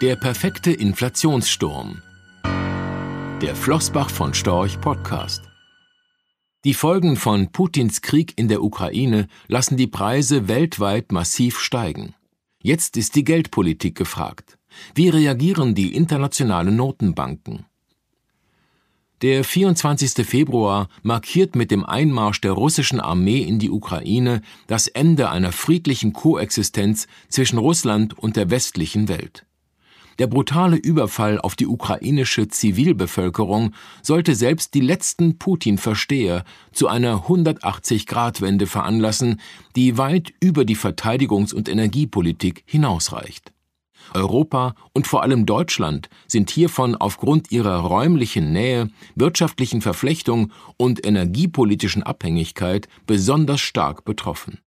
Der perfekte Inflationssturm. Der Flossbach von Storch Podcast. Die Folgen von Putins Krieg in der Ukraine lassen die Preise weltweit massiv steigen. Jetzt ist die Geldpolitik gefragt. Wie reagieren die internationalen Notenbanken? Der 24. Februar markiert mit dem Einmarsch der russischen Armee in die Ukraine das Ende einer friedlichen Koexistenz zwischen Russland und der westlichen Welt. Der brutale Überfall auf die ukrainische Zivilbevölkerung sollte selbst die letzten Putin-Versteher zu einer 180-Grad-Wende veranlassen, die weit über die Verteidigungs- und Energiepolitik hinausreicht. Europa und vor allem Deutschland sind hiervon aufgrund ihrer räumlichen Nähe, wirtschaftlichen Verflechtung und energiepolitischen Abhängigkeit besonders stark betroffen.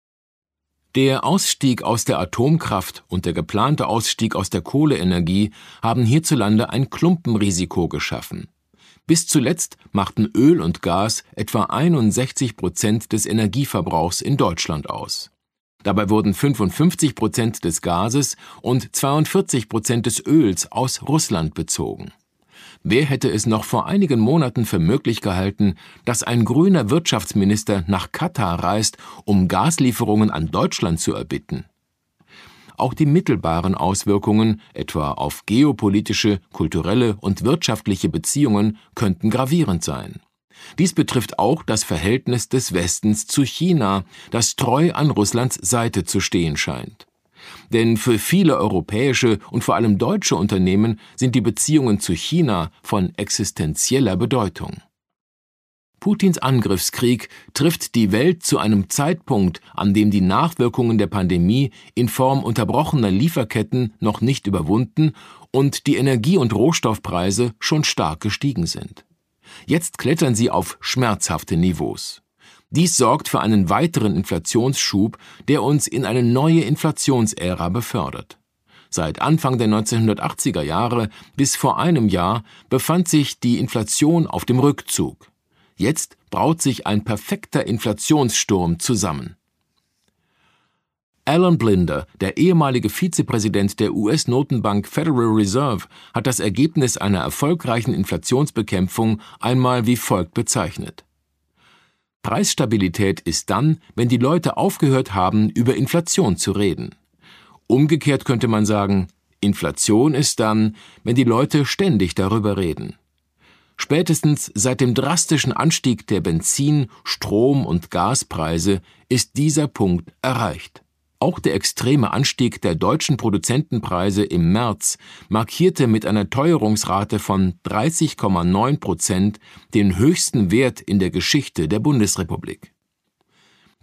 Der Ausstieg aus der Atomkraft und der geplante Ausstieg aus der Kohleenergie haben hierzulande ein Klumpenrisiko geschaffen. Bis zuletzt machten Öl und Gas etwa 61 Prozent des Energieverbrauchs in Deutschland aus. Dabei wurden 55 Prozent des Gases und 42 Prozent des Öls aus Russland bezogen. Wer hätte es noch vor einigen Monaten für möglich gehalten, dass ein grüner Wirtschaftsminister nach Katar reist, um Gaslieferungen an Deutschland zu erbitten? Auch die mittelbaren Auswirkungen, etwa auf geopolitische, kulturelle und wirtschaftliche Beziehungen, könnten gravierend sein. Dies betrifft auch das Verhältnis des Westens zu China, das treu an Russlands Seite zu stehen scheint. Denn für viele europäische und vor allem deutsche Unternehmen sind die Beziehungen zu China von existenzieller Bedeutung. Putins Angriffskrieg trifft die Welt zu einem Zeitpunkt, an dem die Nachwirkungen der Pandemie in Form unterbrochener Lieferketten noch nicht überwunden und die Energie- und Rohstoffpreise schon stark gestiegen sind. Jetzt klettern sie auf schmerzhafte Niveaus. Dies sorgt für einen weiteren Inflationsschub, der uns in eine neue Inflationsära befördert. Seit Anfang der 1980er Jahre bis vor einem Jahr befand sich die Inflation auf dem Rückzug. Jetzt braut sich ein perfekter Inflationssturm zusammen. Alan Blinder, der ehemalige Vizepräsident der US-Notenbank Federal Reserve, hat das Ergebnis einer erfolgreichen Inflationsbekämpfung einmal wie folgt bezeichnet. Preisstabilität ist dann, wenn die Leute aufgehört haben, über Inflation zu reden. Umgekehrt könnte man sagen, Inflation ist dann, wenn die Leute ständig darüber reden. Spätestens seit dem drastischen Anstieg der Benzin-, Strom- und Gaspreise ist dieser Punkt erreicht. Auch der extreme Anstieg der deutschen Produzentenpreise im März markierte mit einer Teuerungsrate von 30,9 Prozent den höchsten Wert in der Geschichte der Bundesrepublik.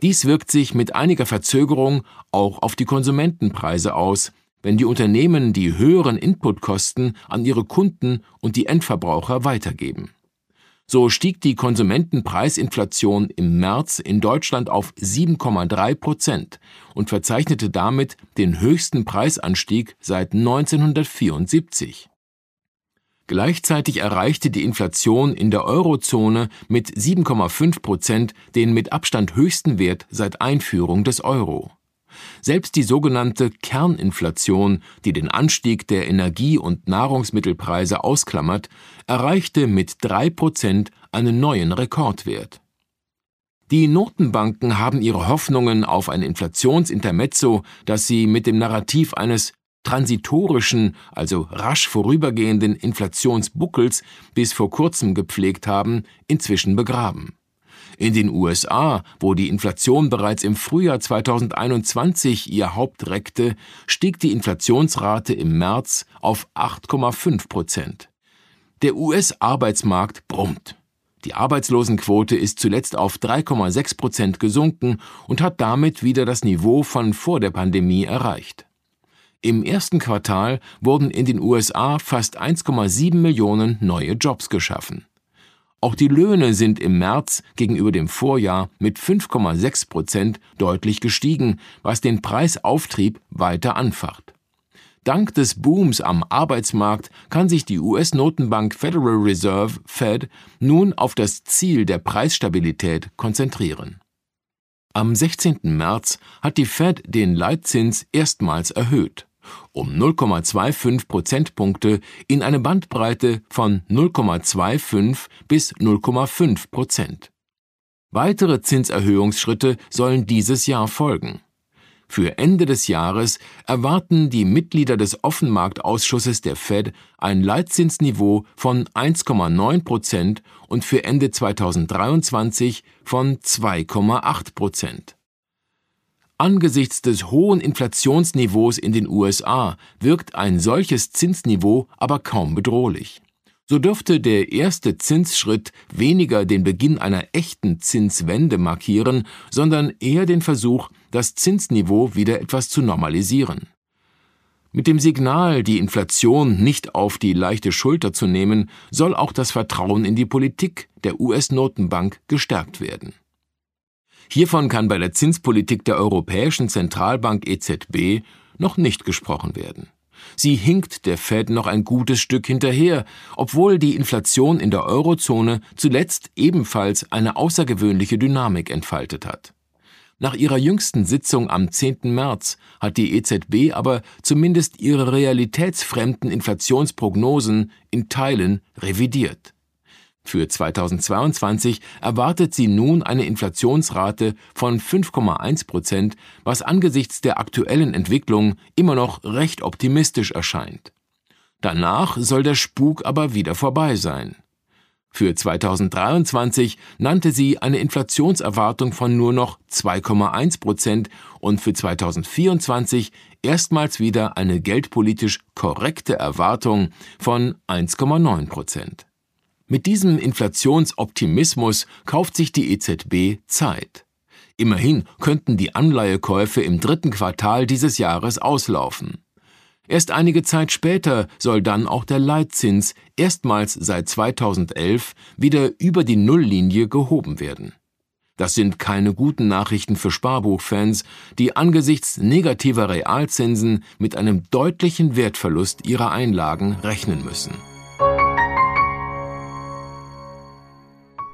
Dies wirkt sich mit einiger Verzögerung auch auf die Konsumentenpreise aus, wenn die Unternehmen die höheren Inputkosten an ihre Kunden und die Endverbraucher weitergeben. So stieg die Konsumentenpreisinflation im März in Deutschland auf 7,3 Prozent und verzeichnete damit den höchsten Preisanstieg seit 1974. Gleichzeitig erreichte die Inflation in der Eurozone mit 7,5 Prozent den mit Abstand höchsten Wert seit Einführung des Euro. Selbst die sogenannte Kerninflation, die den Anstieg der Energie- und Nahrungsmittelpreise ausklammert, erreichte mit drei Prozent einen neuen Rekordwert. Die Notenbanken haben ihre Hoffnungen auf ein Inflationsintermezzo, das sie mit dem Narrativ eines transitorischen, also rasch vorübergehenden Inflationsbuckels bis vor kurzem gepflegt haben, inzwischen begraben. In den USA, wo die Inflation bereits im Frühjahr 2021 ihr Haupt reckte, stieg die Inflationsrate im März auf 8,5 Prozent. Der US-Arbeitsmarkt brummt. Die Arbeitslosenquote ist zuletzt auf 3,6 Prozent gesunken und hat damit wieder das Niveau von vor der Pandemie erreicht. Im ersten Quartal wurden in den USA fast 1,7 Millionen neue Jobs geschaffen. Auch die Löhne sind im März gegenüber dem Vorjahr mit 5,6 Prozent deutlich gestiegen, was den Preisauftrieb weiter anfacht. Dank des Booms am Arbeitsmarkt kann sich die US-Notenbank Federal Reserve Fed nun auf das Ziel der Preisstabilität konzentrieren. Am 16. März hat die Fed den Leitzins erstmals erhöht um 0,25 Prozentpunkte in eine Bandbreite von 0,25 bis 0,5 Prozent. Weitere Zinserhöhungsschritte sollen dieses Jahr folgen. Für Ende des Jahres erwarten die Mitglieder des Offenmarktausschusses der Fed ein Leitzinsniveau von 1,9 Prozent und für Ende 2023 von 2,8 Prozent. Angesichts des hohen Inflationsniveaus in den USA wirkt ein solches Zinsniveau aber kaum bedrohlich. So dürfte der erste Zinsschritt weniger den Beginn einer echten Zinswende markieren, sondern eher den Versuch, das Zinsniveau wieder etwas zu normalisieren. Mit dem Signal, die Inflation nicht auf die leichte Schulter zu nehmen, soll auch das Vertrauen in die Politik der US-Notenbank gestärkt werden. Hiervon kann bei der Zinspolitik der Europäischen Zentralbank EZB noch nicht gesprochen werden. Sie hinkt der Fed noch ein gutes Stück hinterher, obwohl die Inflation in der Eurozone zuletzt ebenfalls eine außergewöhnliche Dynamik entfaltet hat. Nach ihrer jüngsten Sitzung am 10. März hat die EZB aber zumindest ihre realitätsfremden Inflationsprognosen in Teilen revidiert. Für 2022 erwartet sie nun eine Inflationsrate von 5,1 Prozent, was angesichts der aktuellen Entwicklung immer noch recht optimistisch erscheint. Danach soll der Spuk aber wieder vorbei sein. Für 2023 nannte sie eine Inflationserwartung von nur noch 2,1 Prozent und für 2024 erstmals wieder eine geldpolitisch korrekte Erwartung von 1,9 Prozent. Mit diesem Inflationsoptimismus kauft sich die EZB Zeit. Immerhin könnten die Anleihekäufe im dritten Quartal dieses Jahres auslaufen. Erst einige Zeit später soll dann auch der Leitzins erstmals seit 2011 wieder über die Nulllinie gehoben werden. Das sind keine guten Nachrichten für Sparbuchfans, die angesichts negativer Realzinsen mit einem deutlichen Wertverlust ihrer Einlagen rechnen müssen.